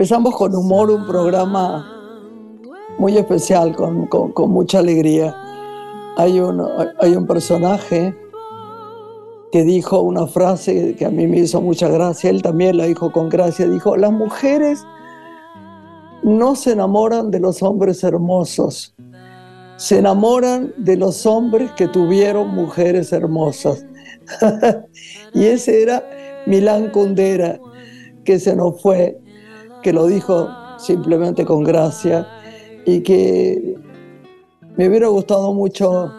empezamos con humor un programa muy especial, con, con, mucha alegría. Hay un, hay un personaje que dijo una frase que a mí me hizo mucha gracia, él también la dijo con gracia, dijo, las mujeres no se enamoran de los hombres hermosos, se enamoran de los hombres que tuvieron mujeres hermosas. y ese era Milán Kundera, que se nos fue, que lo dijo simplemente con gracia y que me hubiera gustado mucho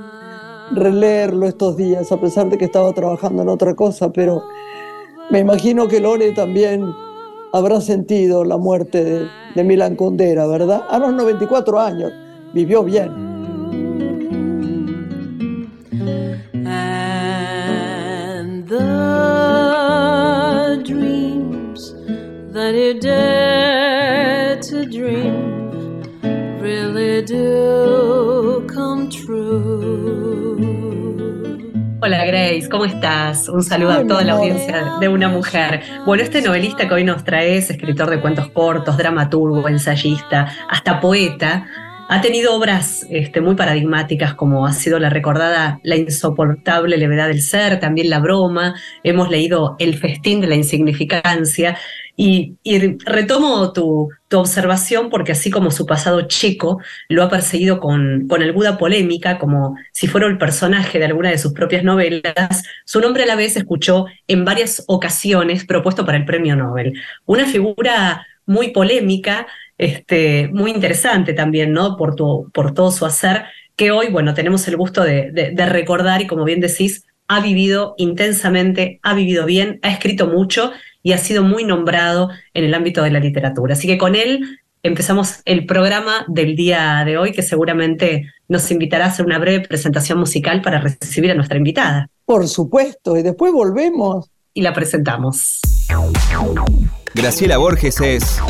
releerlo estos días, a pesar de que estaba trabajando en otra cosa, pero me imagino que Lore también habrá sentido la muerte de, de Milan Kundera, ¿verdad? A los 94 años, vivió bien. And the dreams that Hola Grace, ¿cómo estás? Un saludo a toda la audiencia de Una Mujer. Bueno, este novelista que hoy nos trae es escritor de cuentos cortos, dramaturgo, ensayista, hasta poeta. Ha tenido obras este, muy paradigmáticas como ha sido la recordada La insoportable levedad del ser, también La broma, hemos leído El festín de la insignificancia y, retomo tu, observación porque así como su pasado chico lo ha perseguido con, con alguna polémica, como si fuera el personaje de alguna de sus propias novelas, su nombre a la vez escuchó en varias ocasiones propuesto para el premio Nobel. Una figura muy polémica, este, muy interesante también, ¿no? Por, tu, por todo su hacer, que hoy, bueno, tenemos el gusto de, de recordar y como bien decís, ha vivido intensamente, ha vivido bien, ha escrito mucho y ha sido muy nombrado en el ámbito de la literatura. Así que con él empezamos el programa del día de hoy, que seguramente nos invitará a hacer una breve presentación musical para recibir a nuestra invitada. Por supuesto, y después volvemos. Y la presentamos. Graciela Borges es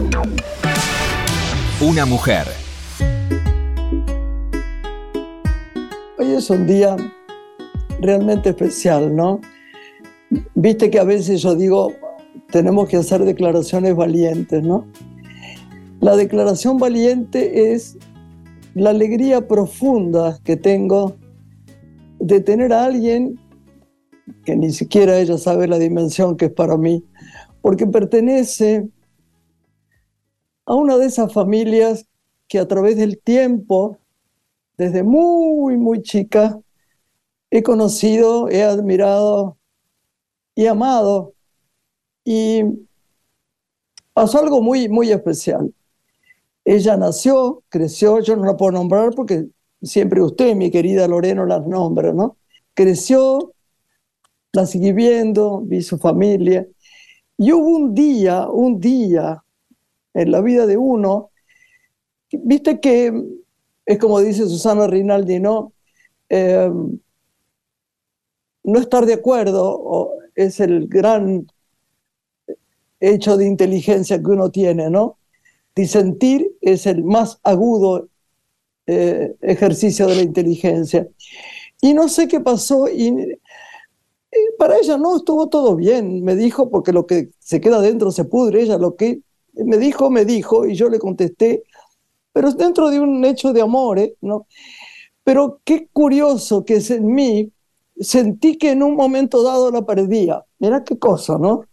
una mujer. Hoy es un día realmente especial, ¿no? Viste que a veces yo digo, tenemos que hacer declaraciones valientes, ¿no? La declaración valiente es la alegría profunda que tengo de tener a alguien que ni siquiera ella sabe la dimensión que es para mí, porque pertenece a una de esas familias que a través del tiempo, desde muy, muy chica, he conocido, he admirado y amado y pasó algo muy, muy especial. Ella nació, creció, yo no la puedo nombrar porque siempre usted, mi querida Loreno, las nombra, ¿no? Creció, la seguí viendo, vi su familia. Y hubo un día, un día en la vida de uno, viste que es como dice Susana Rinaldi, ¿no? Em, no estar de acuerdo es el gran hecho de inteligencia que uno tiene, ¿no? Disentir es el más agudo eh, ejercicio de la inteligencia. Y no sé qué pasó y eh, para ella no, estuvo todo bien, me dijo, porque lo que se queda dentro se pudre, ella lo que me dijo, me dijo, y yo le contesté, pero dentro de un hecho de amor, ¿eh? ¿no? Pero qué curioso que es en mí, sentí que en un momento dado la perdía. Mira qué cosa, ¿no?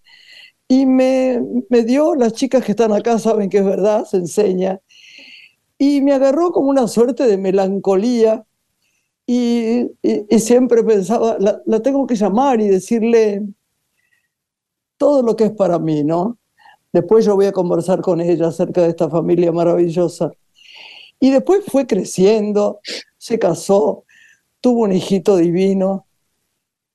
Y me, me dio, las chicas que están acá saben que es verdad, se enseña, y me agarró como una suerte de melancolía y, y, siempre pensaba, la, tengo que llamar y decirle todo lo que es para mí, ¿no? Después yo voy a conversar con ella acerca de esta familia maravillosa. Y después fue creciendo, se casó, tuvo un hijito divino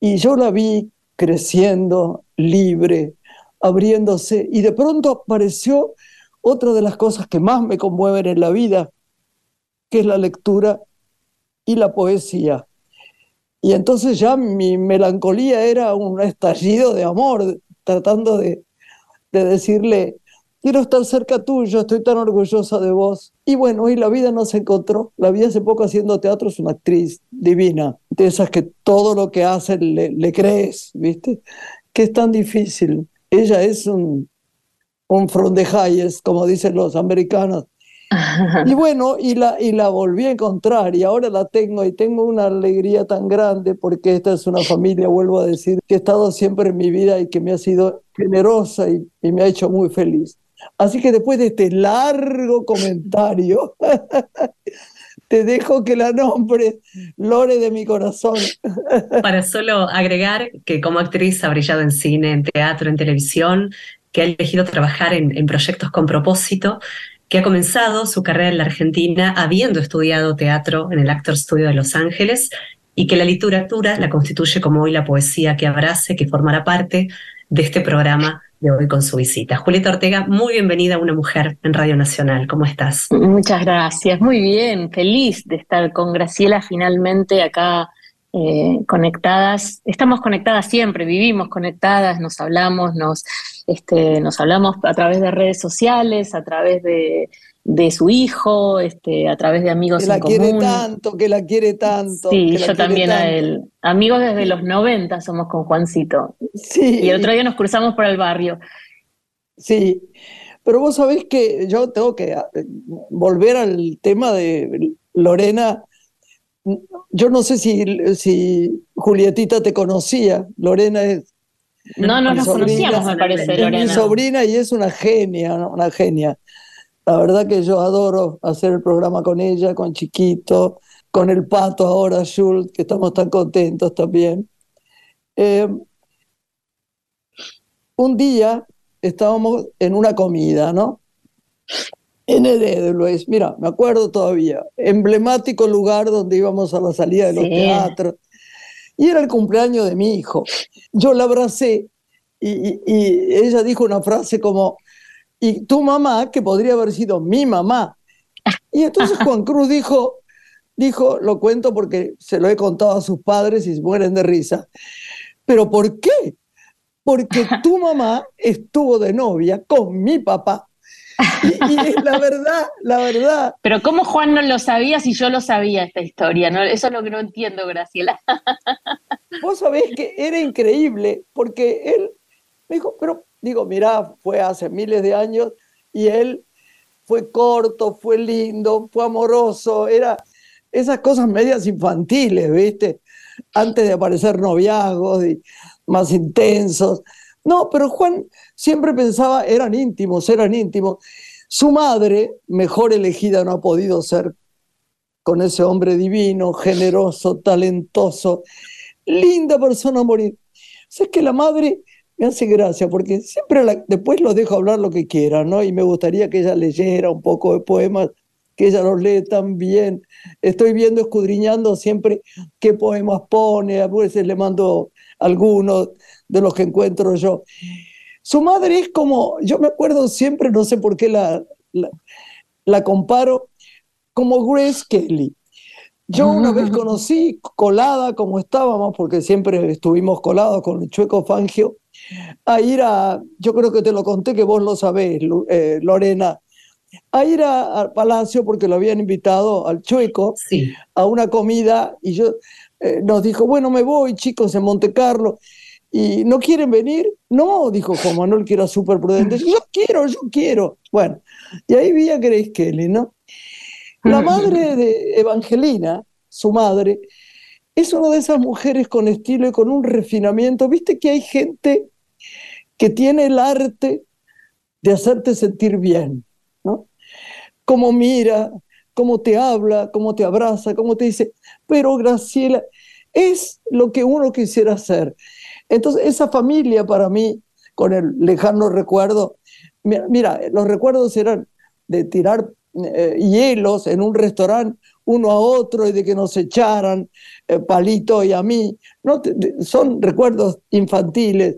y yo la vi creciendo, libre, abriéndose y de pronto apareció otra de las cosas que más me conmueven en la vida, que es la lectura y la poesía. Y entonces ya mi melancolía era un estallido de amor, tratando de, de decirle, quiero estar cerca tuyo, estoy tan orgullosa de vos. Y bueno, y la vida nos encontró. La vida hace poco haciendo teatro es una actriz divina, de esas que todo lo que hace le, crees, ¿viste? Que es tan difícil ella es un, un from como dicen los americanos. Y bueno, y la, y la volví a encontrar y ahora la tengo y tengo una alegría tan grande porque esta es una familia, vuelvo a decir, que ha estado siempre en mi vida y que me ha sido generosa y, y me ha hecho muy feliz. Así que después de este largo comentario, te dejo que la nombre Lore de mi corazón. Para solo agregar que como actriz ha brillado en cine, en teatro, en televisión, que ha elegido trabajar en, en proyectos con propósito que ha comenzado su carrera en la Argentina habiendo estudiado teatro en el Actor Studio de Los Ángeles y que la literatura la constituye como hoy la poesía que abrace, que formará parte de este programa de hoy con su visita. Julieta Ortega, muy bienvenida a Una Mujer en Radio Nacional. ¿Cómo estás? Muchas gracias, muy bien, feliz de estar con Graciela finalmente acá eh, conectadas. Estamos conectadas siempre, vivimos conectadas, nos hablamos, nos, este, nos hablamos a través de redes sociales, a través de, de su hijo, este, a través de amigos que la quiere tanto, que la quiere tanto. Sí, yo también a él. Amigos desde los 90 somos con Juancito. Sí. Y el otro día nos cruzamos por el barrio. Sí, pero vos sabés que yo tengo que eh, volver al tema de Lorena yo no sé si, si Julietita te conocía, Lorena es... No, no nos conocíamos, me parece, Lorena. Es mi sobrina y es una genia, una genia. La verdad que yo adoro hacer el programa con ella, con Chiquito, con el Pato ahora, Schultz, que estamos tan contentos también. Eh, un día estábamos en una comida, ¿no? En el Luis, mira, me acuerdo todavía, emblemático lugar donde íbamos a la salida de los teatros. Y era el cumpleaños de mi hijo. Yo la abracé y, ella dijo una frase como, y tu mamá, que podría haber sido mi mamá. Y entonces Juan Cruz dijo, dijo, lo cuento porque se lo he contado a sus padres y se mueren de risa, pero ¿por qué? Porque tu mamá estuvo de novia con mi papá. Y, la verdad, la verdad. Pero ¿cómo Juan no lo sabía si yo lo sabía esta historia? ¿no? Eso es lo que no entiendo, Graciela. Vos sabés que era increíble, porque él me dijo, pero digo, mira, fue hace miles de años y él fue corto, fue lindo, fue amoroso, era esas cosas medias infantiles, ¿viste? Antes de aparecer noviazgos y más intensos. No, pero Juan siempre pensaba, eran íntimos, eran íntimos. Su madre, mejor elegida no ha podido ser con ese hombre divino, generoso, talentoso, linda persona morir. O es que la madre me hace gracia, porque siempre después los dejo hablar lo que quieran, ¿no? Y me gustaría que ella leyera un poco de poemas, que ella los lee tan bien. Estoy viendo, escudriñando siempre qué poemas pone, a veces le mando algunos de los que encuentro yo. Su madre es como, yo me acuerdo siempre, no sé por qué la, la, comparo, como Grace Kelly. Yo una vez ah. conocí, colada como estábamos, porque siempre estuvimos colados con el Chueco Fangio, a ir a, yo creo que te lo conté que vos lo sabés, eh, Lorena, a ir al palacio porque lo habían invitado al Chueco a una comida y yo eh, nos dijo, bueno, me voy chicos en Monte Carlo y no quieren venir. No, dijo Juan Manuel, que era súper prudente. Yo quiero, yo quiero. Bueno, y ahí vi a Grace Kelly, ¿no? La madre de Evangelina, su madre, es una de esas mujeres con estilo y con un refinamiento. Viste que hay gente que tiene el arte de hacerte sentir bien, ¿no? Cómo mira, cómo te habla, cómo te abraza, cómo te dice, pero Graciela, es lo que uno quisiera hacer. Entonces, esa familia para mí, con el lejano recuerdo, mira, los recuerdos eran de tirar eh, hielos en un restaurante uno a otro y de que nos echaran eh, Palito y a mí. No, son recuerdos infantiles.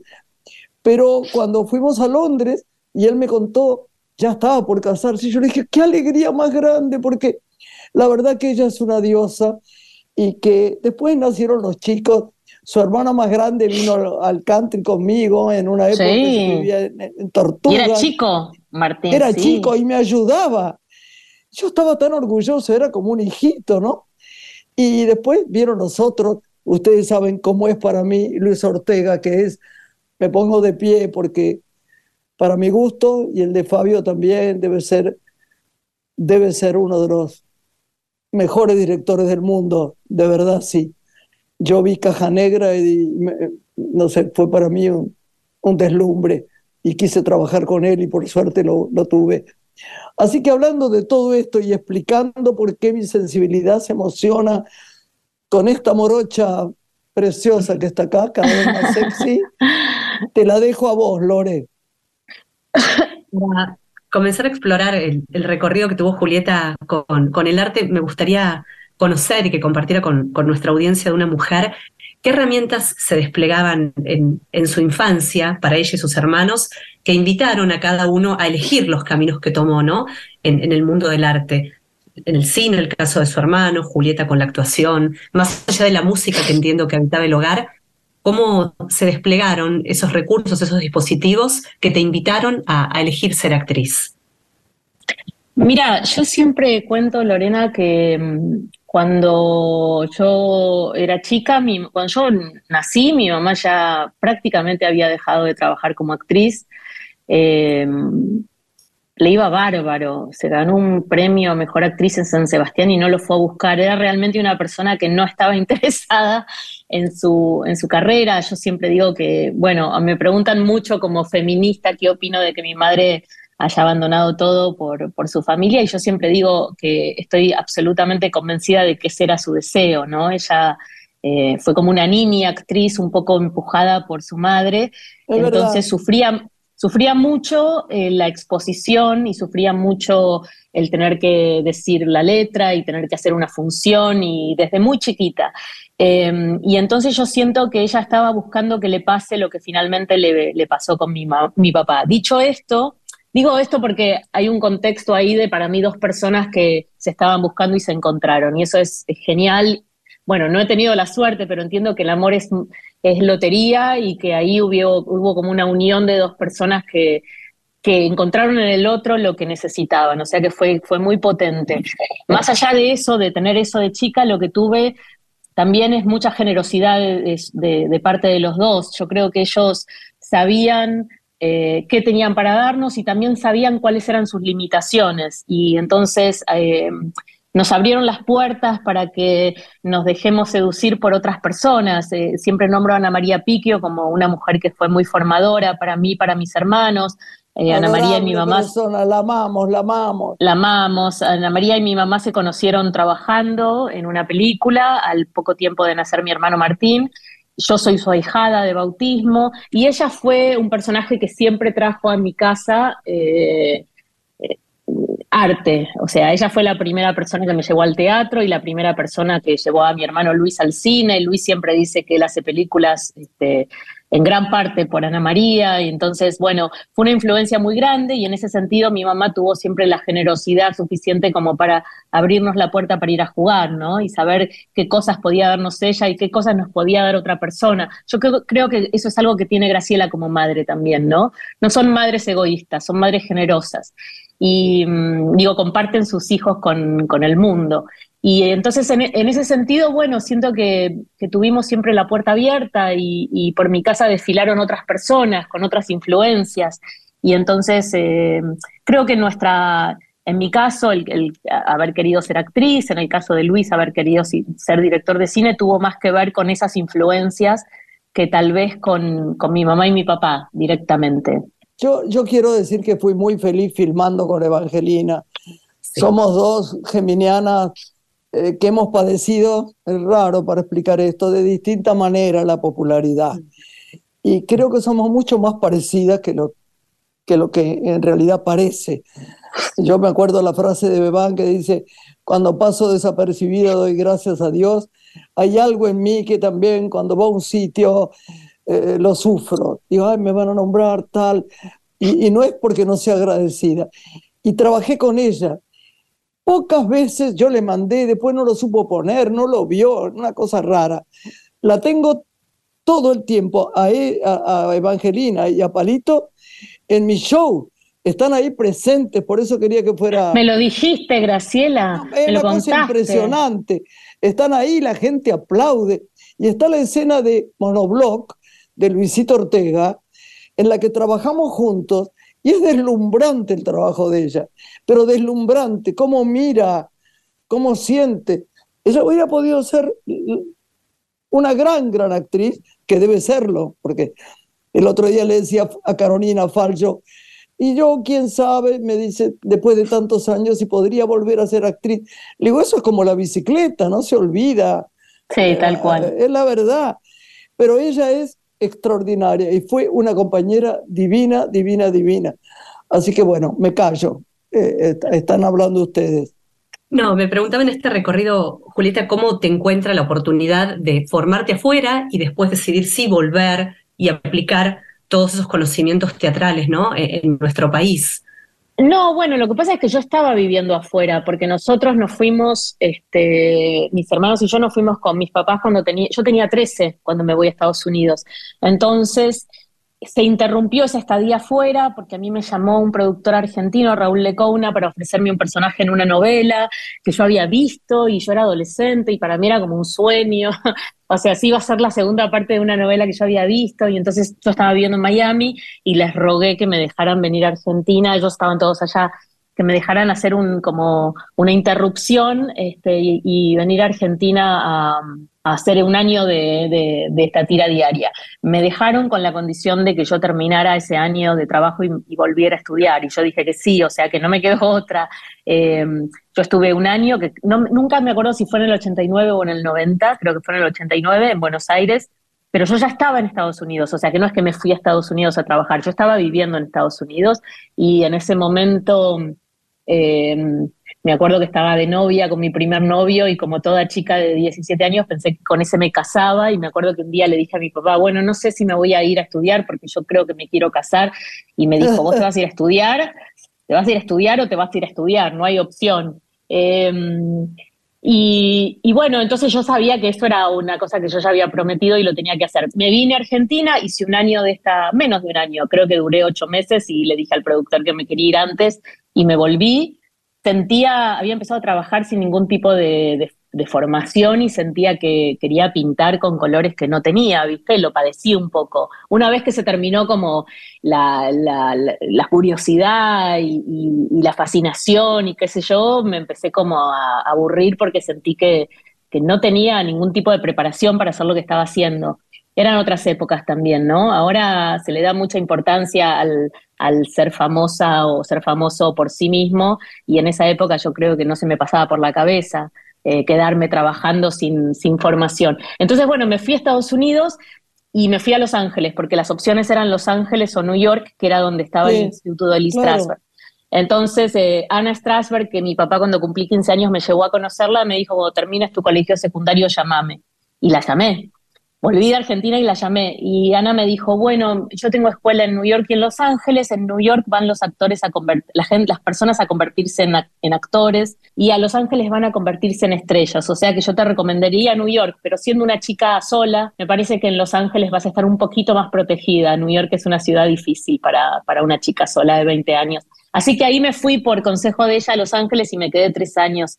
Pero cuando fuimos a Londres y él me contó, ya estaba por casarse, yo le dije, qué alegría más grande, porque la verdad que ella es una diosa y que después nacieron los chicos su hermano más grande vino al country conmigo en una época que vivía en, Tortuga. era chico, Martín. Era chico y me ayudaba. Yo estaba tan orgulloso, era como un hijito, ¿no? Y después vieron nosotros, ustedes saben cómo es para mí Luis Ortega, que es, me pongo de pie porque para mi gusto y el de Fabio también debe ser, debe ser uno de los mejores directores del mundo, de verdad sí. Yo vi Caja Negra y no sé, fue para mí un, deslumbre y quise trabajar con él y por suerte lo, lo tuve. Así que hablando de todo esto y explicando por qué mi sensibilidad se emociona con esta morocha preciosa que está acá, cada vez más sexy, te la dejo a vos, Lore. Para comenzar a explorar el, recorrido que tuvo Julieta con, el arte, me gustaría conocer y que compartiera con, nuestra audiencia de una mujer qué herramientas se desplegaban en, en, su infancia para ella y sus hermanos que invitaron a cada uno a elegir los caminos que tomó ¿no? en, en el mundo del arte en el cine, el caso de su hermano, Julieta con la actuación, más allá de la música que entiendo que habitaba el hogar, cómo se desplegaron esos recursos, esos dispositivos que te invitaron a, elegir ser actriz. Mira, yo siempre cuento, Lorena, que mm, cuando yo era chica, cuando yo nací, mi mamá ya prácticamente había dejado de trabajar como actriz. Eh, le iba bárbaro, se ganó un premio a Mejor Actriz en San Sebastián y no lo fue a buscar. Era realmente una persona que no estaba interesada en su, en su carrera. Yo siempre digo que, bueno, me preguntan mucho como feminista qué opino de que mi madre haya abandonado todo por, por su familia y yo siempre digo que estoy absolutamente convencida de que ese era su deseo, ¿no? Ella eh, fue como una niña actriz un poco empujada por su madre, entonces sufría sufría mucho eh, la exposición y sufría mucho el tener que decir la letra y tener que hacer una función y desde muy chiquita. Em, y entonces yo siento que ella estaba buscando que le pase lo que finalmente le, le pasó con mi, mi papá. Dicho esto, digo esto porque hay un contexto ahí de para mí dos personas que se estaban buscando y se encontraron y eso es genial bueno, no he tenido la suerte, pero entiendo que el amor es, lotería y que ahí hubo, hubo como una unión de dos personas que, que encontraron en el otro lo que necesitaban, o sea que fue, fue muy potente. Más allá de eso, de tener eso de chica, lo que tuve también es mucha generosidad de, parte de los dos. Yo creo que ellos sabían eh, qué tenían para darnos y también sabían cuáles eran sus limitaciones. Y entonces eh, nos abrieron las puertas para que nos dejemos seducir por otras personas. Eh, siempre nombro a Ana María Piquio como una mujer que fue muy formadora para mí, para mis hermanos. Eh, Ana María y mi mamá. la amamos, la amamos. La amamos. Ana María y mi mamá se conocieron trabajando en una película al poco tiempo de nacer mi hermano Martín. Yo soy su ahijada de bautismo y ella fue un personaje que siempre trajo a mi casa. Eh, arte. O sea, ella fue la primera persona que me llevó al teatro y la primera persona que llevó a mi hermano Luis al cine. Luis siempre dice que él hace películas este, en gran parte por Ana María. Y entonces, bueno, fue una influencia muy grande y en ese sentido mi mamá tuvo siempre la generosidad suficiente como para abrirnos la puerta para ir a jugar, ¿no? Y saber qué cosas podía darnos ella y qué cosas nos podía dar otra persona. Yo creo, creo que eso es algo que tiene Graciela como madre también, ¿no? No son madres egoístas, son madres generosas y mm, digo, comparten sus hijos con, con el mundo. Y entonces en, ese sentido, bueno, siento que, tuvimos siempre la puerta abierta y, y, por mi casa desfilaron otras personas con otras influencias. Y entonces eh, creo que nuestra, en mi caso, el, el, haber querido ser actriz, en el caso de Luis, haber querido ser director de cine, tuvo más que ver con esas influencias que tal vez con, con mi mamá y mi papá directamente. Yo, yo quiero decir que fui muy feliz filmando con Evangelina. Somos dos geminianas eh, que hemos padecido, es raro para explicar esto, de distinta manera la popularidad. Y creo que somos mucho más parecidas que lo que, lo que en realidad parece. Yo me acuerdo la frase de Bebán que dice, cuando paso desapercibida doy gracias a Dios. Hay algo en mí que también cuando va a un sitio eh, lo sufro. Digo, ay, me van a nombrar tal. Y, no es porque no sea agradecida. Y trabajé con ella. Pocas veces yo le mandé, después no lo supo poner, no lo vio, una cosa rara. La tengo todo el tiempo a, e, a, Evangelina y a Palito en mi show están ahí presentes, por eso quería que fuera. Me lo dijiste, Graciela. Es una cosa impresionante. Están ahí, la gente aplaude. Y está la escena de Monoblock, de Luisito Ortega, en la que trabajamos juntos Y es deslumbrante el trabajo de ella, pero deslumbrante, cómo mira, cómo siente. Ella hubiera podido ser una gran, gran actriz, que debe serlo, porque el otro día le decía a Carolina Falcho, y yo, quién sabe, me dice, después de tantos años, si podría volver a ser actriz. Le digo, eso es como la bicicleta, no se olvida. Sí, tal cual. Es la verdad. Pero ella es extraordinaria y fue una compañera divina, divina, divina. Así que bueno, me callo. Eh, están hablando ustedes. No, me preguntaba en este recorrido, Julieta, cómo te encuentra la oportunidad de formarte afuera y después decidir si volver y aplicar todos esos conocimientos teatrales, ¿no? E, en nuestro país. No, bueno, lo que pasa es que yo estaba viviendo afuera, porque nosotros nos fuimos, este, mis hermanos y yo nos fuimos con mis papás cuando tenía, yo tenía 13 cuando me voy a Estados Unidos. Entonces, se interrumpió esa estadía afuera porque a mí me llamó un productor argentino, Raúl Lecouna, para ofrecerme un personaje en una novela que yo había visto y yo era adolescente y para mí era como un sueño. O sea, sí iba a ser la segunda parte de una novela que yo había visto y entonces yo estaba viviendo en Miami y les rogué que me dejaran venir a Argentina, ellos estaban todos allá, que me dejaran hacer un, como una interrupción este, y, venir a Argentina a, hacer un año de, esta tira diaria. Me dejaron con la condición de que yo terminara ese año de trabajo y, volviera a estudiar y yo dije que sí, o sea que no me quedó otra. Eh, yo estuve un año, que nunca me acuerdo si fue en el 89 o en el 90, creo que fue en el 89, en Buenos Aires, pero yo ya estaba en Estados Unidos, o sea que no es que me fui a Estados Unidos a trabajar, yo estaba viviendo en Estados Unidos y en ese momento eh, me acuerdo que estaba de novia con mi primer novio y como toda chica de 17 años pensé que con ese me casaba y me acuerdo que un día le dije a mi papá, bueno, no sé si me voy a ir a estudiar porque yo creo que me quiero casar y me dijo, vos te vas a ir a estudiar, te vas a ir a estudiar o te vas a ir a estudiar, no hay opción. Em, y, bueno, entonces yo sabía que esto era una cosa que yo ya había prometido y lo tenía que hacer. Me vine a Argentina, hice un año de esta, menos de un año, creo que duré ocho meses y le dije al productor que me quería ir antes y me volví. Sentía, había empezado a trabajar sin ningún tipo de formación y sentía que quería pintar con colores que no tenía, ¿viste? Lo padecí un poco. Una vez que se terminó como la, curiosidad y, la fascinación y qué sé yo, me empecé como a, aburrir porque sentí que, que no tenía ningún tipo de preparación para hacer lo que estaba haciendo. Eran otras épocas también, ¿no? Ahora se le da mucha importancia al, al ser famosa o ser famoso por sí mismo y en esa época yo creo que no se me pasaba por la cabeza. Eh, quedarme trabajando sin, sin formación. Entonces, bueno, me fui a Estados Unidos y me fui a Los Ángeles, porque las opciones eran Los Ángeles o New York, que era donde estaba el Instituto de Lee Strasberg. Entonces, eh, Ana Strasberg, que mi papá cuando cumplí 15 años me llevó a conocerla, me dijo, cuando termines tu colegio secundario, llámame. Y la llamé volví de Argentina y la llamé. Y Ana me dijo, bueno, yo tengo escuela en New York y en Los Ángeles. En New York van los actores a la las personas a convertirse en, en, actores y a Los Ángeles van a convertirse en estrellas. O sea que yo te recomendaría New York, pero siendo una chica sola, me parece que en Los Ángeles vas a estar un poquito más protegida. New York es una ciudad difícil para, para una chica sola de 20 años. Así que ahí me fui por consejo de ella a Los Ángeles y me quedé tres años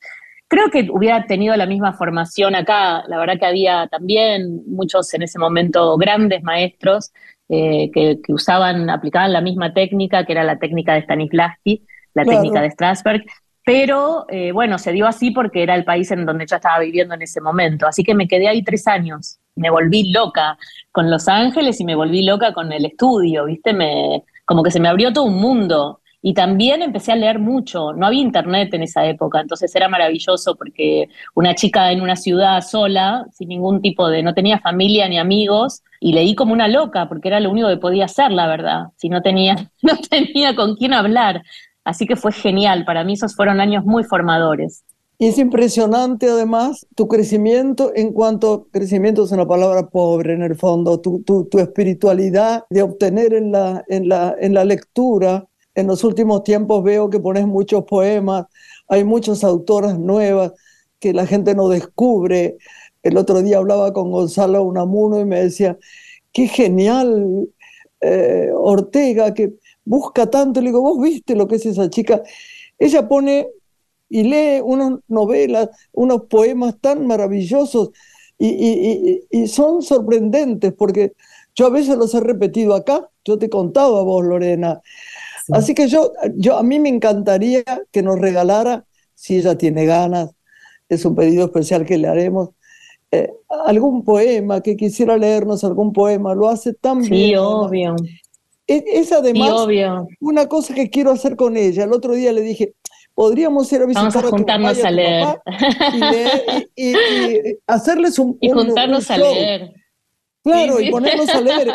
Creo que hubiera tenido la misma formación acá. La verdad que había también muchos en ese momento grandes maestros eh, que, usaban, aplicaban la misma técnica, que era la técnica de Stanislavski, la técnica de Strasberg. Pero eh, bueno, se dio así porque era el país en donde yo estaba viviendo en ese momento. Así que me quedé ahí tres años. Me volví loca con Los Ángeles y me volví loca con el estudio, ¿viste? Me, como que se me abrió todo un mundo. Y también empecé a leer mucho, no había internet en esa época, entonces era maravilloso porque una chica en una ciudad sola, sin ningún tipo de, no tenía familia ni amigos, y leí como una loca, porque era lo único que podía hacer, la verdad, si no tenía, no tenía con quién hablar. Así que fue genial, para mí esos fueron años muy formadores. Y es impresionante además tu crecimiento en cuanto, crecimiento es una palabra pobre en el fondo, tu, tu, tu espiritualidad de obtener en la, en la, en la lectura en los últimos tiempos veo que pones muchos poemas, hay muchas autoras nuevas que la gente no descubre. El otro día hablaba con Gonzalo Unamuno y me decía, qué genial eh, Ortega, que busca tanto. Le digo, vos viste lo que es esa chica. Ella pone y lee unas novelas, unos poemas tan maravillosos y, y, son sorprendentes porque yo a veces los he repetido acá. Yo te contaba a vos, Lorena, Así que yo, yo, a mí me encantaría que nos regalara, si ella tiene ganas, es un pedido especial que le haremos, eh, algún poema, que quisiera leernos algún poema, lo hace tan bien. Sí, obvio. Es, además una cosa que quiero hacer con ella. El otro día le dije, podríamos ir a visitar Vamos a, juntarnos a, leer. y, hacerles un Y juntarnos a leer. Claro, y ponernos a leer.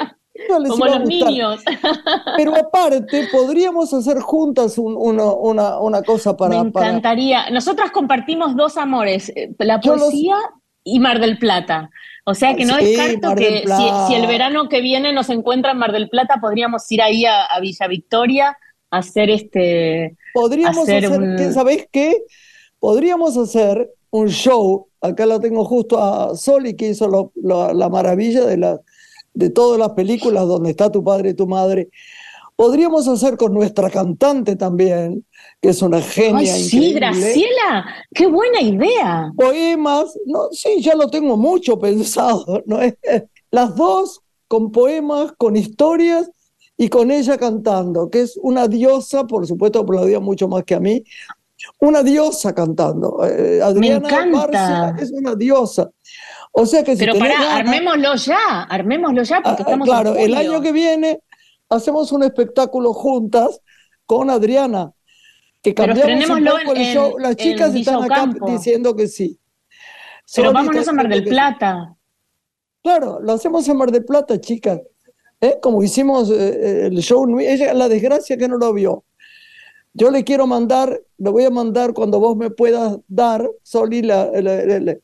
Como los niños. Pero aparte, podríamos hacer juntas una, una, cosa para... Me encantaría. Nosotras compartimos dos amores, eh, la poesía y Mar del Plata. O sea que no descarto que si, el verano que viene nos encuentra en Mar del Plata, podríamos ir ahí a, Villa Victoria a hacer este. Podríamos hacer, ¿sabéis qué? Podríamos hacer un show. Acá la tengo justo a Soli, que hizo la maravilla de, la, de todas las películas donde está tu padre y tu madre. Podríamos hacer con nuestra cantante también, que es una genia Ay, Sí, Graciela, qué buena idea. Poemas, no, sí, ya lo tengo mucho pensado, ¿no? Las dos con poemas, con historias y con ella cantando, que es una diosa, por supuesto aplaudía mucho más que a mí, una diosa cantando. Eh, Adriana Me encanta. es una diosa. O sea que si Pero pará, armémoslo ya, armémoslo ya porque ah, estamos Claro, el año que viene hacemos un espectáculo juntas con Adriana, que cambiamos un poco el show. Las chicas están acá diciendo que sí. Pero vámonos a Mar del Plata. Claro, lo hacemos en Mar del Plata, chicas. ¿Eh? Como hicimos eh, eh, el show, ella, la desgracia que no lo vio. Yo le quiero mandar, le voy a mandar cuando vos me puedas dar, Soli, el,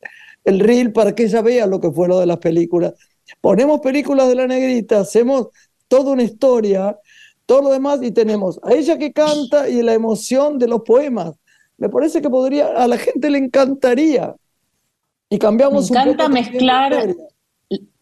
el reel para que ella vea lo que fue lo de las películas. Ponemos películas de la negrita, hacemos toda una historia, todo lo demás, y tenemos a ella que canta y la emoción de los poemas. Me parece que podría, a la gente le encantaría. Y cambiamos Me encanta mezclar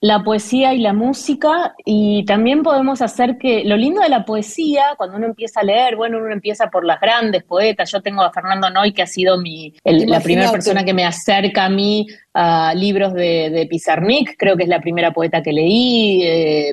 la poesía y la música y también podemos hacer que lo lindo de la poesía cuando uno empieza a leer bueno uno empieza por las grandes poetas. Yo tengo a Fernando Noy que ha sido mi la primera persona que me acerca a mí a libros de, de Pizarnik creo que es la primera poeta que leí eh, eh,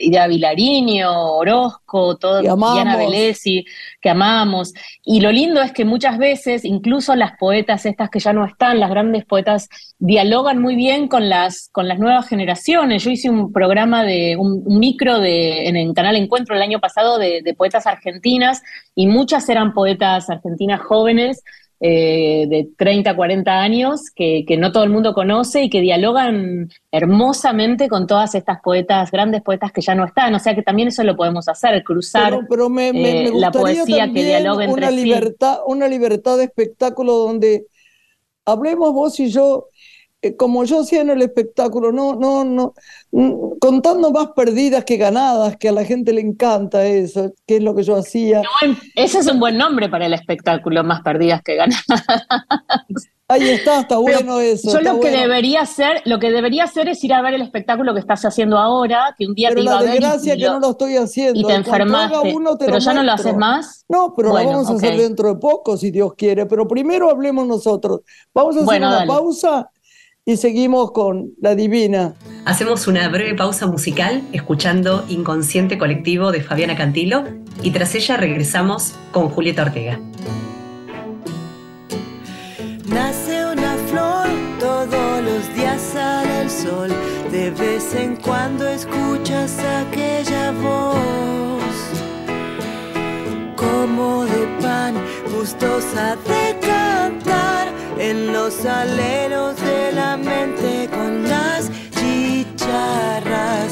Idea Vilariño, Orozco, todo, Diana Velesi, que amamos. Y lo lindo es que muchas veces, incluso las poetas estas que ya no están, las grandes poetas, dialogan muy bien con las, con las nuevas generaciones. Yo hice un programa de, un, micro de, en el canal Encuentro el año pasado de, de poetas argentinas, y muchas eran poetas argentinas jóvenes eh, de 30, 40 años que, no todo el mundo conoce y que dialogan hermosamente con todas estas poetas, grandes poetas que ya no están. O sea que también eso lo podemos hacer, cruzar pero, me, me, eh, la poesía que dialoga entre una libertad, Una libertad de espectáculo donde hablemos vos y yo eh, como yo hacía en el espectáculo, no, no, no, mm, contando más perdidas que ganadas, que a la gente le encanta eso, que es lo que yo hacía. ese es un buen nombre para el espectáculo, más perdidas que ganadas. Ahí está, está bueno eso. Yo lo que debería hacer, lo que debería hacer es ir a ver el espectáculo que estás haciendo ahora, que un día te iba a ver. y, que no lo estoy haciendo. Y te enfermaste. pero ya no lo haces más. No, pero lo vamos a hacer dentro de poco, si Dios quiere. Pero primero hablemos nosotros. Vamos a hacer una pausa y seguimos con La Divina. Hacemos una breve pausa musical escuchando Inconsciente Colectivo de Fabiana Cantilo y tras ella regresamos con Julieta Ortega. Nace una flor, todos los días sale el sol, de vez en cuando escuchas aquella voz como de pan, gustosa de en los aleros de la mente con las chicharras.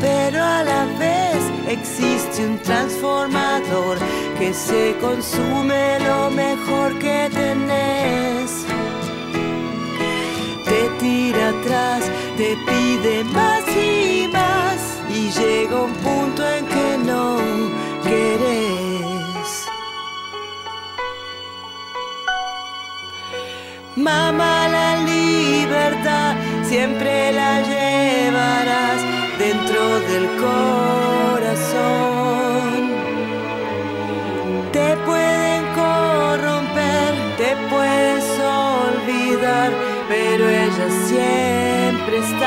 Pero a la vez existe un transformador que se consume lo mejor que tenés. Te tira atrás, te pide más y más y llega un punto Mamá, la libertad siempre la llevarás dentro del corazón. Te pueden corromper, te puedes olvidar, pero ella siempre está.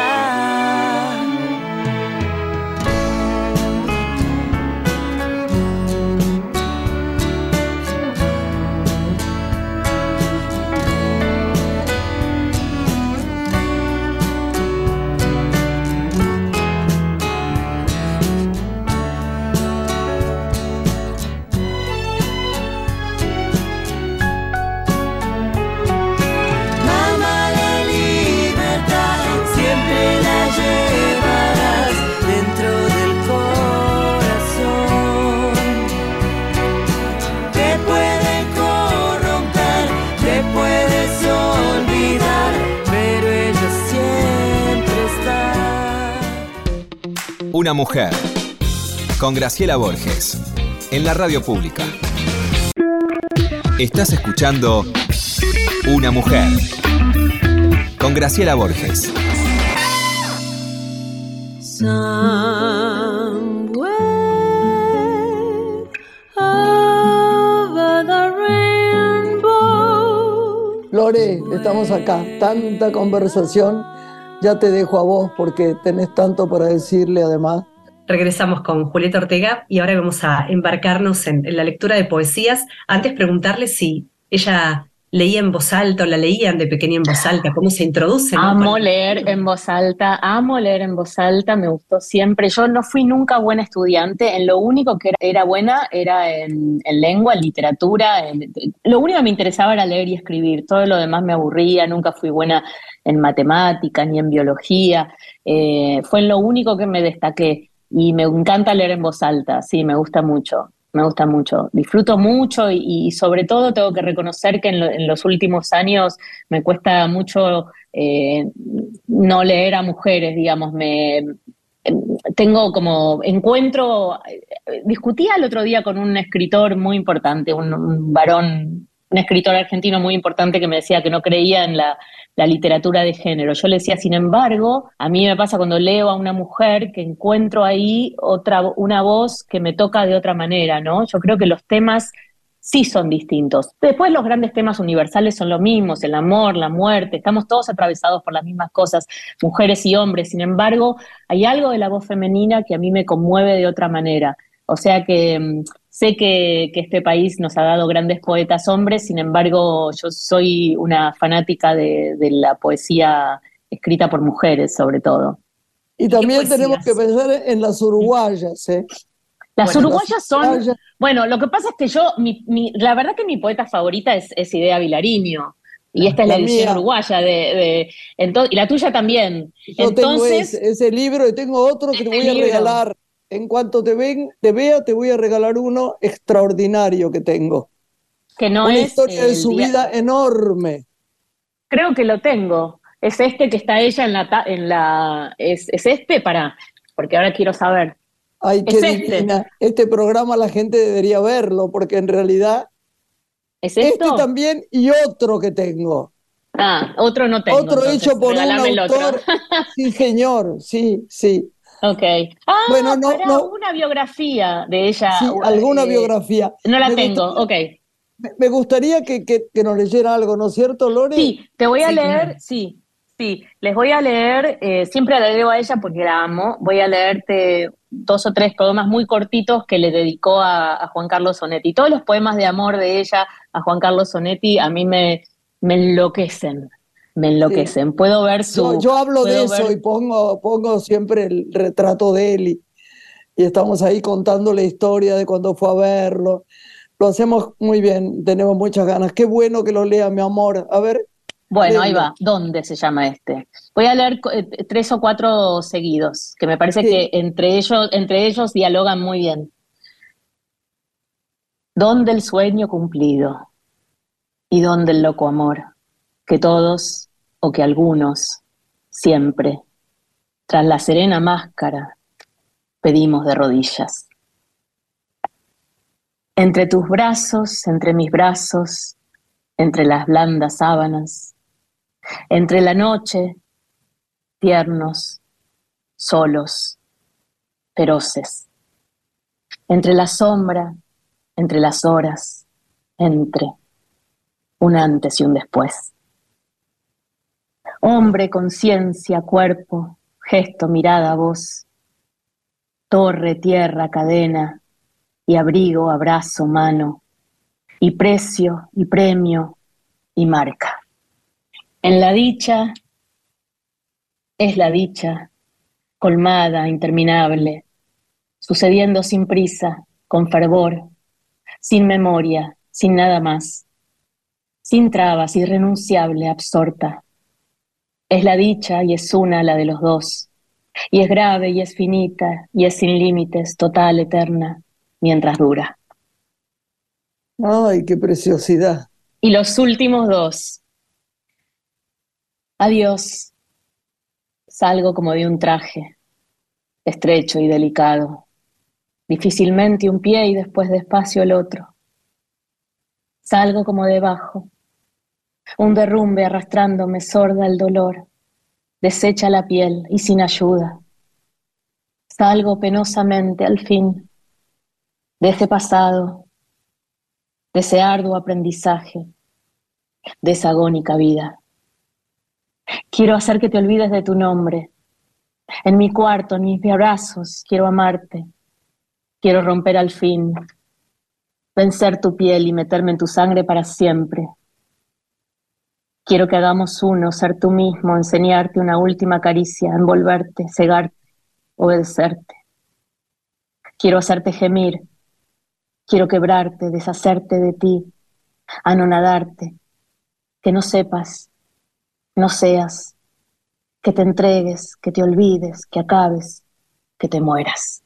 Una mujer. Con Graciela Borges. En la radio pública. Estás escuchando Una mujer. Con Graciela Borges. Lore, estamos acá. Tanta conversación. Ya te dejo a vos porque tenés tanto para decirle además. Regresamos con Julieta Ortega y ahora vamos a embarcarnos en, en la lectura de poesías. Antes preguntarle si ella leía en voz alta o la leían de pequeña en voz alta, cómo se introduce. Amo leer en voz alta, amo leer en voz alta, me gustó siempre. Yo no fui nunca buena estudiante, en lo único que era, buena era en, lengua, en literatura, lo único que me interesaba era leer y escribir, todo lo demás me aburría, nunca fui buena en matemática ni en biología, eh, fue en lo único que me destaqué y me encanta leer en voz alta, sí, me gusta mucho me gusta mucho. Disfruto mucho y, sobre todo tengo que reconocer que en, los últimos años me cuesta mucho eh, no leer a mujeres, digamos, me tengo como encuentro, discutía el otro día con un escritor muy importante, un varón, un escritor argentino muy importante que me decía que no creía en la la literatura de género. Yo le decía, sin embargo, a mí me pasa cuando leo a una mujer que encuentro ahí otra, una voz que me toca de otra manera, ¿no? Yo creo que los temas sí son distintos. Después los grandes temas universales son los mismos, el amor, la muerte, estamos todos atravesados por las mismas cosas, mujeres y hombres. Sin embargo, hay algo de la voz femenina que a mí me conmueve de otra manera. O sea que mm, Sé que, este país nos ha dado grandes poetas hombres, sin embargo, yo soy una fanática de, la poesía escrita por mujeres, sobre todo. Y también tenemos que pensar en las uruguayas. ¿eh? Las uruguayas son. Bueno, lo que pasa es que yo, la verdad que mi poeta favorita es, Idea Vilariño. Y esta es la, edición uruguaya de, y la tuya también. Yo Entonces, tengo ese, libro y tengo otro que te voy a regalar en cuanto te, ven, te vea, te voy a regalar uno extraordinario que tengo. Que no Una es. historia de su vida enorme. Creo que lo tengo. Es este que está ella en la. En la es, este para. Porque ahora quiero saber. Ay, qué este. Este programa la gente debería verlo, porque en realidad. ¿Es esto? Este también y otro que tengo. Ah, otro no tengo. Otro hecho por un autor. sí, señor, sí, sí. Ok. Ah, bueno, no, no. una biografía de ella. Sí, alguna eh, biografía. No la tengo, ok. Me gustaría que, que, nos leyera algo, ¿no es cierto, Lore? Sí, te voy a leer, sí, sí, les voy a leer, eh, siempre la leo a ella porque la amo, voy a leerte dos o tres poemas muy cortitos que le dedicó a, Juan Carlos Sonetti. Todos los poemas de amor de ella a Juan Carlos Sonetti a mí me, me enloquecen, me enloquecen. Puedo ver su. Yo, hablo de eso y pongo, pongo siempre el retrato de él y, estamos ahí contando la historia de cuando fue a verlo. Lo hacemos muy bien, tenemos muchas ganas. Qué bueno que lo lea, mi amor. A ver. Bueno, ahí va. ¿Dónde se llama este? Voy a leer eh, tres o cuatro seguidos, que me parece que entre ellos, entre ellos dialogan muy bien. ¿Dónde el sueño cumplido? ¿Y dónde el loco amor? Que todos o que algunos, siempre, tras la serena máscara, pedimos de rodillas. Entre tus brazos, entre mis brazos, entre las blandas sábanas, entre la noche, tiernos, solos, feroces, entre la sombra, entre las horas, entre un antes y un después. Hombre, conciencia, cuerpo, gesto, mirada, voz, torre, tierra, cadena, y abrigo, abrazo, mano, y precio, y premio, y marca. En la dicha es la dicha, colmada, interminable, sucediendo sin prisa, con fervor, sin memoria, sin nada más, sin trabas, irrenunciable, absorta, es la dicha y es una la de los dos. Y es grave y es finita y es sin límites, total, eterna, mientras dura. Ay, qué preciosidad. Y los últimos dos. Adiós. Salgo como de un traje. estrecho y delicado, difícilmente un pie y después despacio el otro. Salgo como debajo, un derrumbe arrastrándome sorda el dolor, desecha la piel y sin ayuda. Salgo penosamente al fin de ese pasado, de ese arduo aprendizaje, de esa agónica vida. Quiero hacer que te olvides de tu nombre. En mi cuarto, en mis abrazos, quiero amarte. Quiero romper al fin, vencer tu piel y meterme en tu sangre para siempre. Quiero que hagamos uno, ser tú mismo, enseñarte una última caricia, envolverte, cegarte, obedecerte. Quiero hacerte gemir, quiero quebrarte, deshacerte de ti, anonadarte, que no sepas, no seas, que te entregues, que te olvides, que acabes, que te mueras.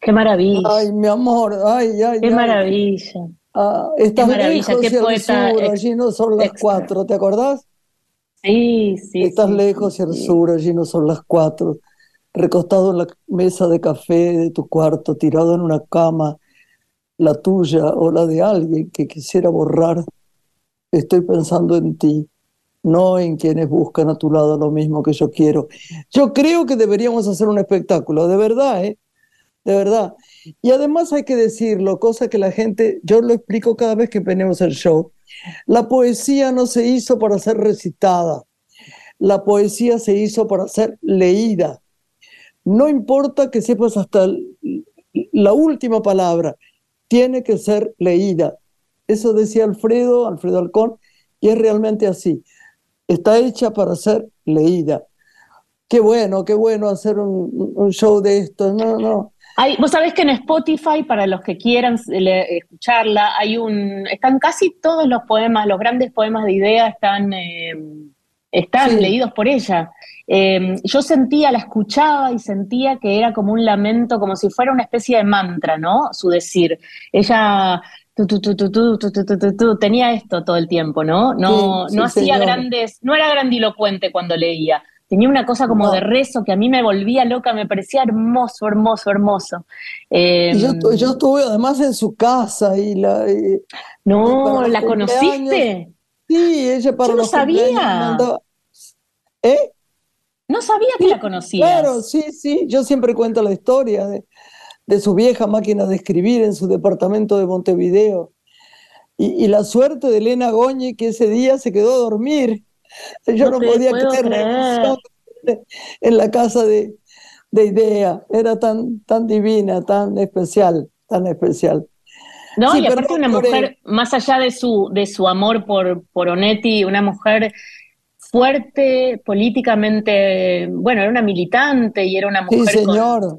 Qué maravilla. Ay, mi amor, ay, ay. Qué maravilla. Ah, estás lejos qué poeta sur, allí no son las cuatro, ¿te acordás? Sí, sí. Estás lejos y al sur, allí no son las cuatro. Recostado en la mesa de café de tu cuarto, tirado en una cama, la tuya o la de alguien que quisiera borrar, estoy pensando en ti, no en quienes buscan a tu lado lo mismo que yo quiero. Yo creo que deberíamos hacer un espectáculo, de verdad, ¿eh? De verdad. Y además hay que decirlo, cosa que la gente, yo lo explico cada vez que venimos el show, la poesía no se hizo para ser recitada, la poesía se hizo para ser leída. No importa que sepas hasta la última palabra, tiene que ser leída. Eso decía Alfredo, Alfredo Alcón, y es realmente así. Está hecha para ser leída. Qué bueno, qué bueno hacer un, un show de esto. No, no. Hay, vos sabés que en Spotify, para los que quieran escucharla, hay un, están casi todos los poemas, los grandes poemas de idea están, eh, están leídos por ella. Eh, yo sentía, la escuchaba y sentía que era como un lamento, como si fuera una especie de mantra, ¿no? Su decir. Ella tenía esto todo el tiempo, ¿no? No, no hacía grandes, no era grandilocuente cuando leía tenía una cosa como de rezo que a mí me volvía loca, me parecía hermoso, hermoso, hermoso. Em, yo, estuve además en su casa y la... no, ¿la conociste? Sí, ella para yo no sabía. ¿Eh? No sabía que la conocías. Claro, sí, sí, yo siempre cuento la historia de, de su vieja máquina de escribir en su departamento de Montevideo. Y, y la suerte de Elena Goñi que ese día se quedó a dormir yo no, podía creer en la casa de, de Idea. Era tan, tan divina, tan especial, tan especial. No, y aparte una mujer, más allá de su, de su amor por, por Onetti, una mujer fuerte políticamente, bueno, era una militante y era una mujer sí, señor.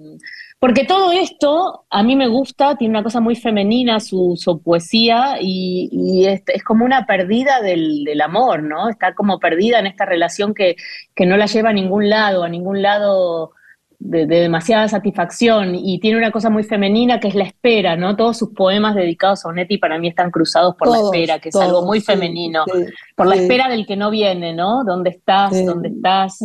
Porque todo esto a mí me gusta, tiene una cosa muy femenina su, poesía y, es, como una perdida del, amor, ¿no? Está como perdida en esta relación que, que no la lleva a ningún lado, a ningún lado de, demasiada satisfacción y tiene una cosa muy femenina que es la espera, ¿no? Todos sus poemas dedicados a Onetti para mí están cruzados por la espera, que es algo muy femenino, por la espera del que no viene, ¿no? ¿Dónde estás? ¿Dónde estás?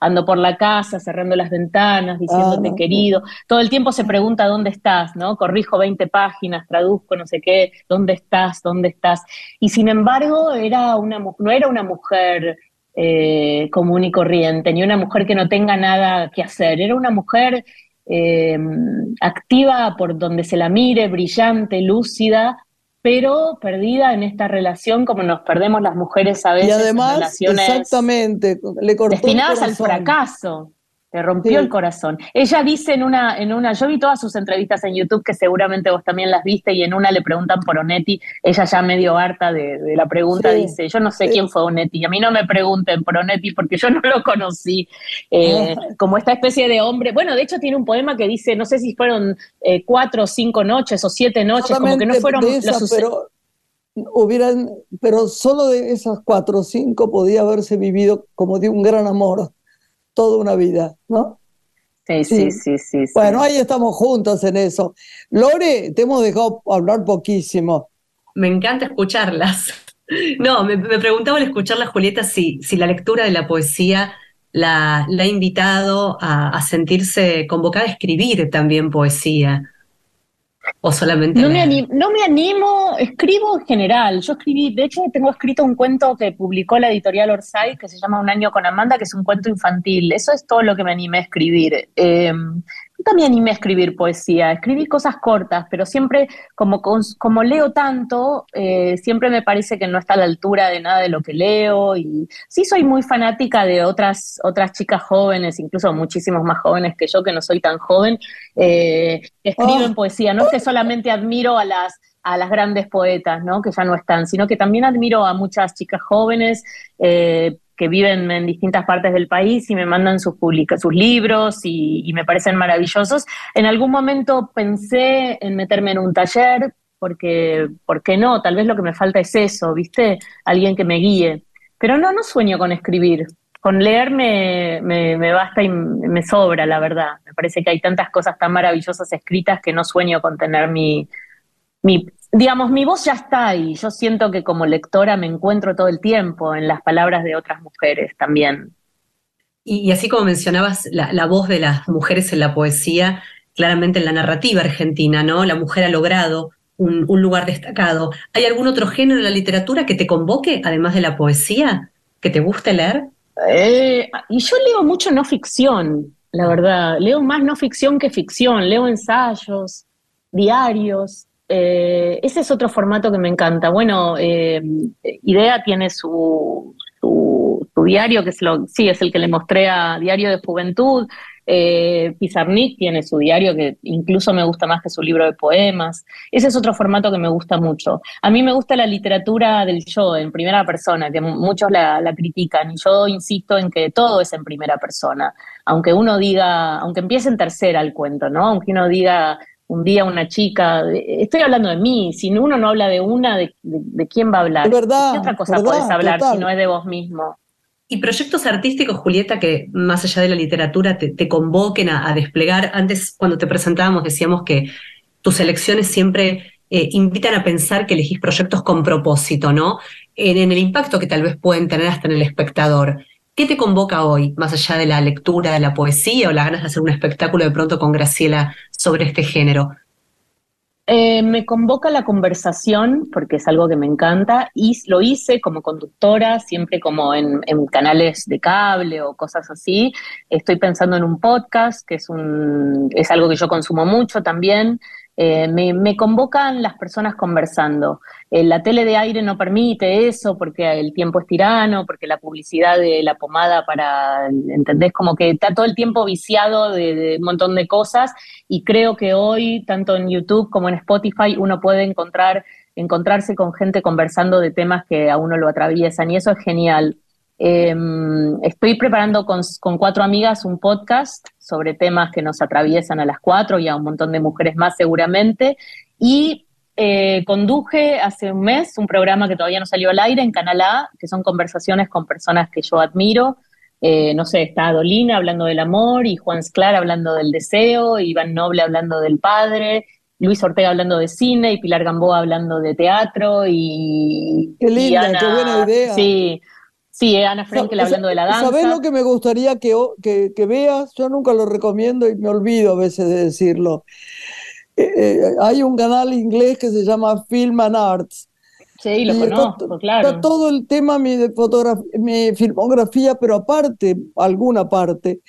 ando por la casa, cerrando las ventanas, diciéndote ah, querido. Todo el tiempo se pregunta dónde estás, ¿no? Corrijo 20 páginas, traduzco no sé qué, ¿dónde estás? ¿Dónde estás? Y sin embargo, era una, no era una mujer eh, común y corriente, ni una mujer que no tenga nada que hacer. Era una mujer eh, activa por donde se la mire, brillante, lúcida, pero perdida en esta relación como nos perdemos las mujeres a veces. Y además, exactamente, le destinadas al fracaso. Te rompió el corazón. Ella dice en una, en una, yo vi todas sus entrevistas en YouTube, que seguramente vos también las viste, y en una le preguntan por Onetti, ella ya medio harta de, la pregunta, dice, yo no sé quién fue Onetti, a mí no me pregunten por Onetti porque yo no lo conocí, eh, como esta especie de hombre, bueno, de hecho tiene un poema que dice, no sé si fueron eh, cuatro o cinco noches o siete noches, como que no fueron pero hubieran, pero solo de esas cuatro o cinco podía haberse vivido como de un gran amor toda una vida, ¿no? Sí, sí, sí, sí, Bueno, ahí estamos juntos en eso. Lore, te hemos dejado hablar poquísimo. Me encanta escucharlas. No, me, preguntaba al escuchar la Julieta si, si la lectura de la poesía la, ha invitado a, sentirse convocada a escribir también poesía. ¿O solamente.? No me, animo, no me animo, escribo en general. Yo escribí, de hecho, tengo escrito un cuento que publicó la editorial Orsay que se llama Un año con Amanda, que es un cuento infantil. Eso es todo lo que me animé a escribir. Eh, también animé a escribir poesía, escribí cosas cortas, pero siempre, como, como leo tanto, eh, siempre me parece que no está a la altura de nada de lo que leo. Y sí soy muy fanática de otras, otras chicas jóvenes, incluso muchísimos más jóvenes que yo, que no soy tan joven, eh, escriben oh. poesía. No es que solamente admiro a las a las grandes poetas, ¿no? Que ya no están, sino que también admiro a muchas chicas jóvenes, eh, que viven en distintas partes del país y me mandan sus, sus libros y, me parecen maravillosos. En algún momento pensé en meterme en un taller, porque, ¿por qué no? Tal vez lo que me falta es eso, ¿viste? Alguien que me guíe. Pero no, no sueño con escribir. Con leer me, me basta y me sobra, la verdad. Me parece que hay tantas cosas tan maravillosas escritas que no sueño con tener mi digamos, mi voz ya está ahí. Yo siento que como lectora me encuentro todo el tiempo en las palabras de otras mujeres también. Y, así como mencionabas la, voz de las mujeres en la poesía, claramente en la narrativa argentina, ¿no? La mujer ha logrado un, lugar destacado. ¿Hay algún otro género de la literatura que te convoque, además de la poesía, que te guste leer? Eh, y yo leo mucho no ficción, la verdad. Leo más no ficción que ficción. Leo ensayos, diarios, eh, ese es otro formato que me encanta. Bueno, eh, Idea tiene su, su, diario, que es, lo, sí, es el que le mostré a Diario de Juventud. Eh, Pizarnik tiene su diario, que incluso me gusta más que su libro de poemas. Ese es otro formato que me gusta mucho. A mí me gusta la literatura del yo, en primera persona, que muchos la, la critican, y yo insisto en que todo es en primera persona. Aunque uno diga, aunque empiece en tercera el cuento, ¿no? Aunque uno diga un día una chica, estoy hablando de mí, si uno no habla de una, ¿de, quién va a hablar? verdad, ¿Qué otra cosa puedes hablar si no es de vos mismo? Y proyectos artísticos, Julieta, que más allá de la literatura te, convoquen a, desplegar. Antes, cuando te presentábamos, decíamos que tus elecciones siempre eh, invitan a pensar que elegís proyectos con propósito, ¿no? en, el impacto que tal vez pueden tener hasta en el espectador. ¿Qué te convoca hoy, más allá de la lectura, de la poesía o la ganas de hacer un espectáculo de pronto con Graciela sobre este género? Eh, me convoca la conversación porque es algo que me encanta y lo hice como conductora, siempre como en, canales de cable o cosas así. Estoy pensando en un podcast, que es, un, es algo que yo consumo mucho también. Eh, me, convocan las personas conversando. Eh, la tele de aire no permite eso porque el tiempo es tirano, porque la publicidad de la pomada para, ¿entendés? Como que está todo el tiempo viciado de, un montón de cosas y creo que hoy, tanto en YouTube como en Spotify, uno puede encontrar, encontrarse con gente conversando de temas que a uno lo atraviesan y eso es genial. Em, estoy preparando con, cuatro amigas un podcast sobre temas que nos atraviesan a las cuatro y a un montón de mujeres más seguramente. Y eh, conduje hace un mes un programa que todavía no salió al aire en Canal A, que son conversaciones con personas que yo admiro. Eh, no sé, está Dolina hablando del amor y Juan Sclar hablando del deseo, Iván Noble hablando del padre, Luis Ortega hablando de cine y Pilar Gamboa hablando de teatro y... Qué linda, qué buena idea. Sí, Sí, Ana Frankel hablando de la danza. ¿Sabes lo que me gustaría que, que, veas? Yo nunca lo recomiendo y me olvido a veces de decirlo. Eh, eh, hay un canal inglés que se llama Film and Arts. Sí, lo conozco, claro. Está todo el tema mi, de mi filmografía, pero aparte, alguna parte,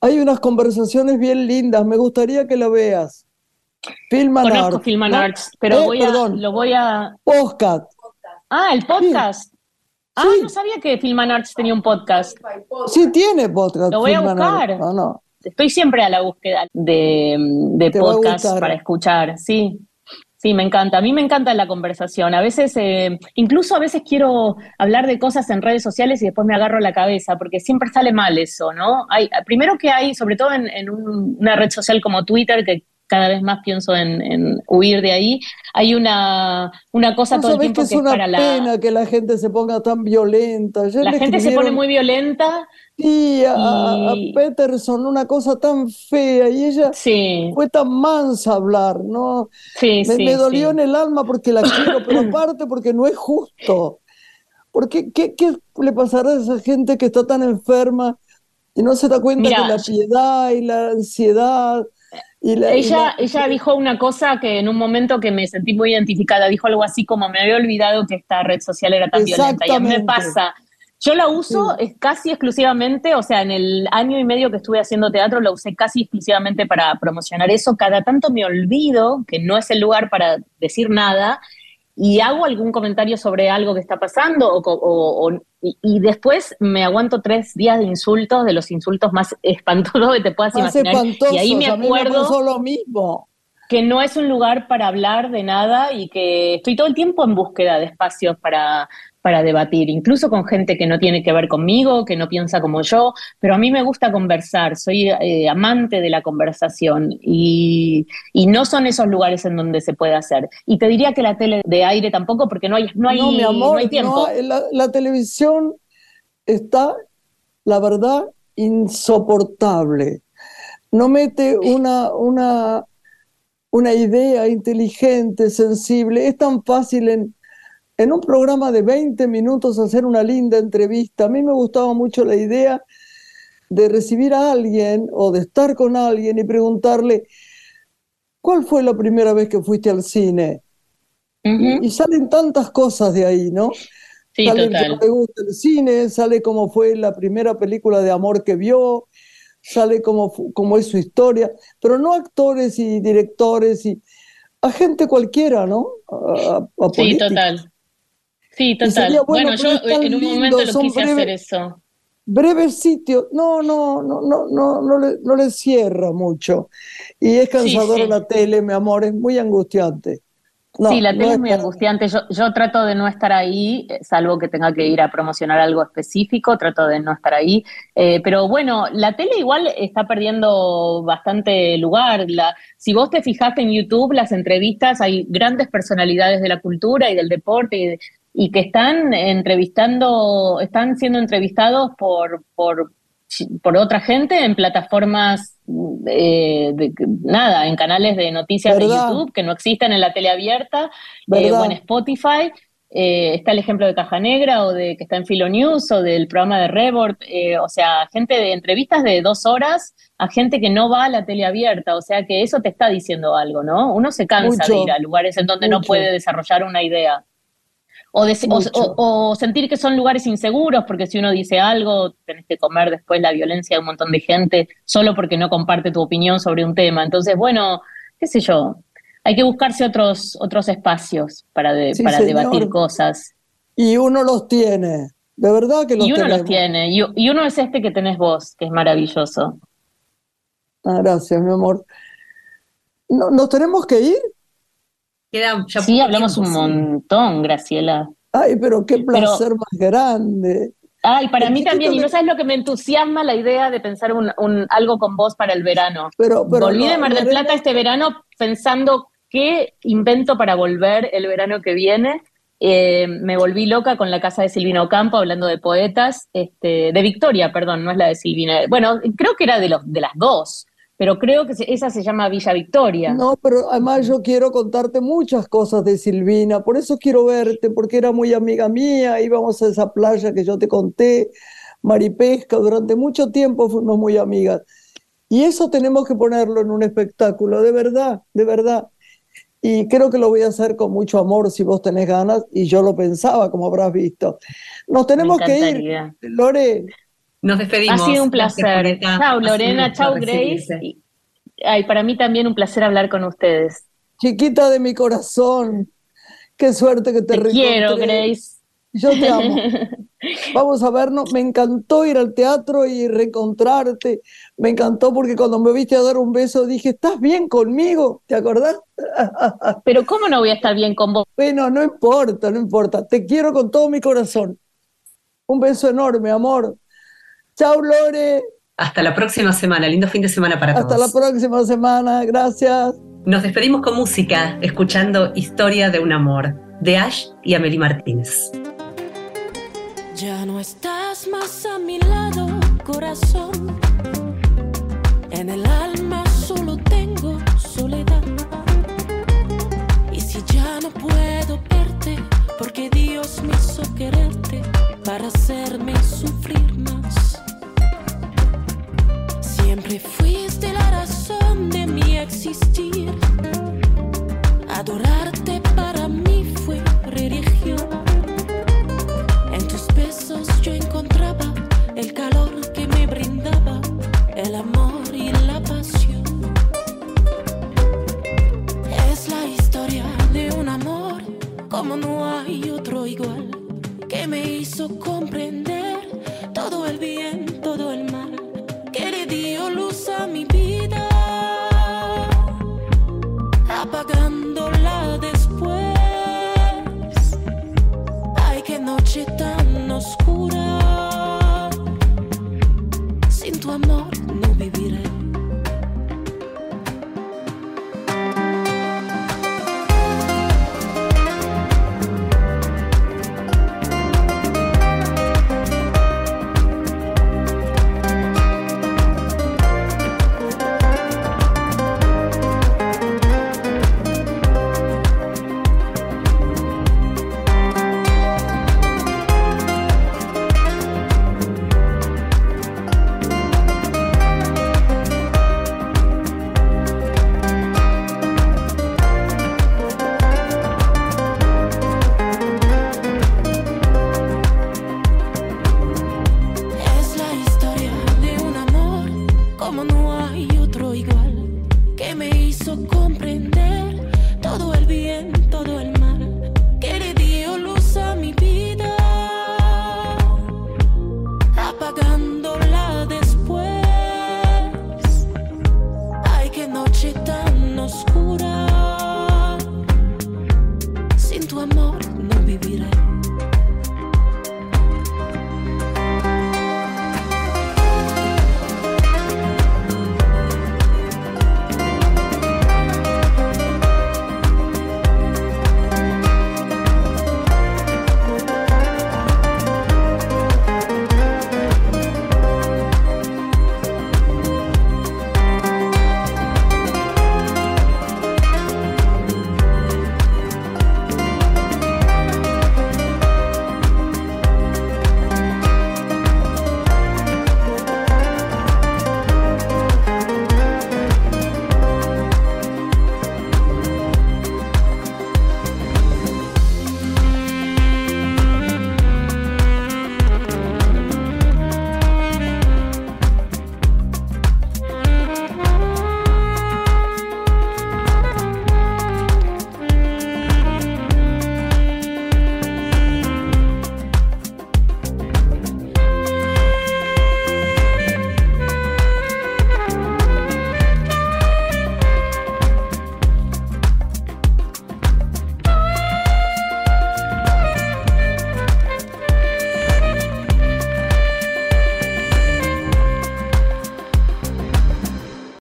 hay unas conversaciones bien lindas. Me gustaría que lo veas. Film and Conozco Film and Arts, pero eh, voy a, lo voy a... Podcast. Ah, el podcast. Ah, no sabía que Filman Arts tenía un podcast. Sí, tiene podcast. Lo voy a buscar. No, Estoy siempre a la búsqueda de, de podcasts para escuchar, sí. Sí, me encanta. A mí me encanta la conversación. A veces, eh, incluso a veces quiero hablar de cosas en redes sociales y después me agarro la cabeza, porque siempre sale mal eso, ¿no? Hay, primero que hay, sobre todo en, una red social como Twitter, que cada vez más pienso en, huir de ahí. Hay una, una cosa todo el tiempo que, es, una pena que la gente se ponga tan violenta. la gente se pone muy violenta. Sí, a, Peterson una cosa tan fea y ella fue tan mansa a hablar, ¿no? Sí, me, sí, me dolió en el alma porque la quiero, pero aparte porque no es justo. Porque, ¿qué, ¿Qué le pasará a esa gente que está tan enferma Y no se da cuenta de la piedad y la ansiedad. Y la, ella, ella dijo una cosa que en un momento que me sentí muy identificada, dijo algo así como me había olvidado que esta red social era tan violenta. Y a mí me pasa. Yo la uso casi exclusivamente, o sea, en el año y medio que estuve haciendo teatro la usé casi exclusivamente para promocionar eso. Cada tanto me olvido que no es el lugar para decir nada y hago algún comentario sobre algo que está pasando o, y, después me aguanto tres días de insultos, de los insultos más espantosos que te puedas imaginar. y ahí me acuerdo lo mismo. que no es un lugar para hablar de nada y que estoy todo el tiempo en búsqueda de espacios para, para debatir, incluso con gente que no tiene que ver conmigo, que no piensa como yo, pero a mí me gusta conversar, soy eh, amante de la conversación y, no son esos lugares en donde se puede hacer. Y te diría que la tele de aire tampoco, porque no hay, no hay, mi amor, tiempo. la, televisión está, la verdad, insoportable. No mete una, una, una idea inteligente, sensible. Es tan fácil en, en un programa de 20 minutos hacer una linda entrevista. A mí me gustaba mucho la idea de recibir a alguien o de estar con alguien y preguntarle, ¿cuál fue la primera vez que fuiste al cine? y, salen tantas cosas de ahí, ¿no? Sí, sale total. que gusta el cine, sale cómo fue la primera película de amor que vio, sale cómo, cómo es su historia, pero no actores y directores y a gente cualquiera, ¿no? sí, total. Sí, total. Bueno, yo en un momento lo quise hacer eso. Breves sitios, no, no, no, no, no, no le, no le cierra mucho. Y es cansador la tele, mi amor, es muy angustiante. sí, la tele es muy angustiante. Yo, yo trato de no estar ahí, eh, salvo que tenga que ir a promocionar algo específico, trato de no estar ahí. Eh, pero bueno, la tele igual está perdiendo bastante lugar. La, si vos te fijaste en YouTube, las entrevistas, hay grandes personalidades de la cultura y del deporte y de, y que están entrevistando, están siendo entrevistados por, por, por otra gente en plataformas, eh, de, nada, en canales de noticias de YouTube que no existen en la tele abierta eh, o en Spotify. Eh, está el ejemplo de Caja Negra o de que está en Filo News o del programa de Rebord, o sea, gente de entrevistas de dos horas a gente que no va a la tele abierta, o sea que eso te está diciendo algo, ¿no? Uno se cansa de ir a lugares en donde no puede desarrollar una idea. O, sentir que son lugares inseguros, porque si uno dice algo, tenés que comer después la violencia de un montón de gente solo porque no comparte tu opinión sobre un tema. Entonces, bueno, qué sé yo, hay que buscarse otros, otros espacios para, para debatir cosas. Y uno los tiene, de verdad que los Y uno los tiene, y, y, uno es este que tenés vos, que es maravilloso. Ah, gracias, mi amor. ¿No, ¿Nos tenemos que ir? Sí, hablamos un montón, Graciela. Ay, pero qué placer más grande. Ay, para mí también, y no sabes lo que me entusiasma la idea de pensar un, algo con vos para el verano. Pero, pero Volví de Mar del Plata este verano pensando qué invento para volver el verano que viene. Eh, me volví loca con la casa de Silvina Ocampo hablando de poetas, este, de Victoria, perdón, no es la de Silvina. Bueno, creo que era de, los, de las dos pero creo que esa se llama Villa Victoria. No, pero además yo quiero contarte muchas cosas de Silvina, por eso quiero verte, porque era muy amiga mía, íbamos a esa playa que yo te conté, Maripesca, durante mucho tiempo fuimos muy amigas. Y eso tenemos que ponerlo en un espectáculo, de verdad, de verdad. Y creo que lo voy a hacer con mucho amor si vos tenés ganas, y yo lo pensaba, como habrás visto. Nos tenemos que ir, Lore. Nos despedimos. Ha sido un placer. Chao, Lorena. Chao, Grace. ay, para mí también un placer hablar con ustedes. Chiquita de mi corazón. Qué suerte que te, te quiero, Grace. Yo te amo. Vamos a vernos. Me encantó ir al teatro y reencontrarte. Me encantó porque cuando me viste a dar un beso dije, ¿estás bien conmigo? ¿Te acordás? Pero ¿cómo no voy a estar bien con vos? Bueno, no importa, no importa. Te quiero con todo mi corazón. Un beso enorme, amor. Chao, Lore. Hasta la próxima semana. Lindo fin de semana para todos. Hasta la próxima semana. Gracias. Nos despedimos con música, escuchando Historia de un amor, de Ash y Amelie Martínez. Ya no estás más a mi lado, corazón. En el alma solo tengo soledad. Y si ya no puedo verte, porque Dios me hizo quererte para hacerme sufrir existir, adorarte.